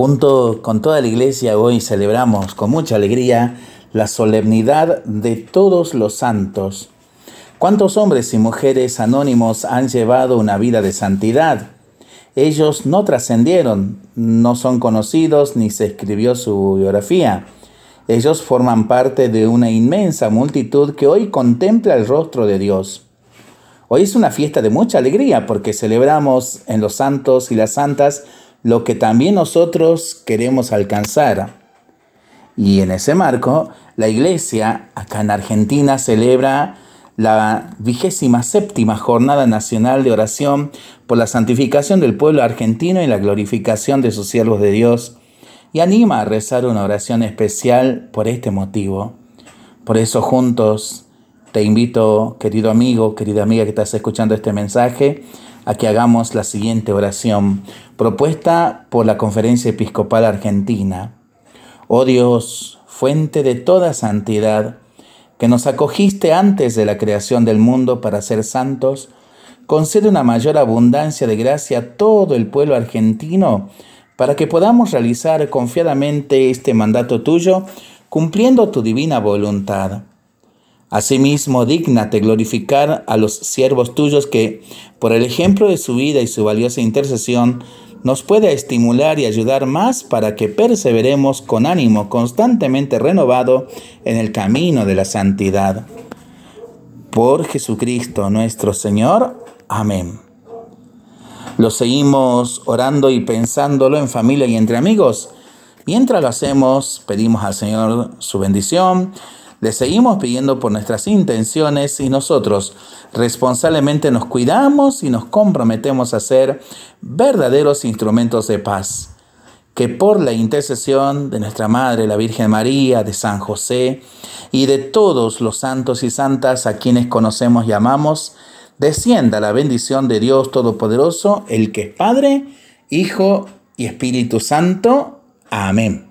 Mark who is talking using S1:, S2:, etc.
S1: Junto con toda la iglesia hoy celebramos con mucha alegría la solemnidad de todos los santos. ¿Cuántos hombres y mujeres anónimos han llevado una vida de santidad? Ellos no trascendieron, no son conocidos ni se escribió su biografía. Ellos forman parte de una inmensa multitud que hoy contempla el rostro de Dios. Hoy es una fiesta de mucha alegría porque celebramos en los santos y las santas lo que también nosotros queremos alcanzar. Y en ese marco, la iglesia acá en Argentina celebra la vigésima séptima Jornada Nacional de Oración por la santificación del pueblo argentino y la glorificación de sus siervos de Dios, y anima a rezar una oración especial por este motivo. Por eso juntos te invito, querido amigo, querida amiga que estás escuchando este mensaje, a que hagamos la siguiente oración, propuesta por la Conferencia Episcopal Argentina. Oh Dios, fuente de toda santidad, que nos acogiste antes de la creación del mundo para ser santos, concede una mayor abundancia de gracia a todo el pueblo argentino para que podamos realizar confiadamente este mandato tuyo, cumpliendo tu divina voluntad Asimismo, dígnate glorificar a los siervos tuyos que, por el ejemplo de su vida y su valiosa intercesión, nos pueda estimular y ayudar más para que perseveremos con ánimo constantemente renovado en el camino de la santidad. Por Jesucristo nuestro Señor. Amén. Lo seguimos orando y pensándolo en familia y entre amigos. Mientras lo hacemos, pedimos al Señor su bendición le seguimos pidiendo por nuestras intenciones y nosotros responsablemente nos cuidamos y nos comprometemos a ser verdaderos instrumentos de paz. Que por la intercesión de nuestra Madre, la Virgen María, de San José y de todos los santos y santas a quienes conocemos y amamos, descienda la bendición de Dios Todopoderoso, el que es Padre, Hijo y Espíritu Santo. Amén.